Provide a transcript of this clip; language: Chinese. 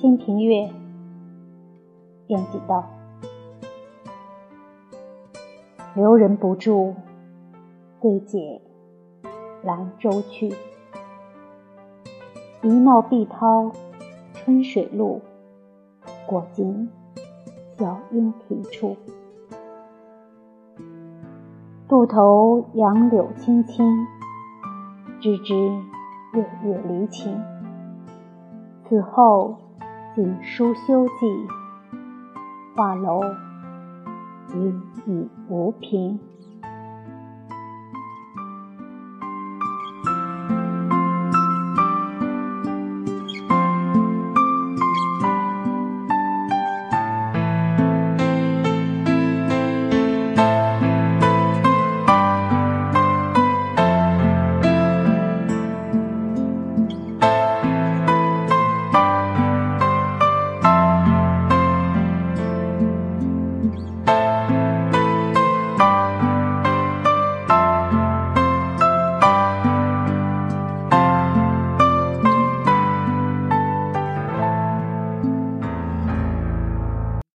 清平乐》，晏几道。留人不住，对解兰舟去。一闹碧涛春水路，过尽小莺啼处。渡头杨柳青青，枝枝月月离情。此后仅书休寄，画楼。云雨无凭。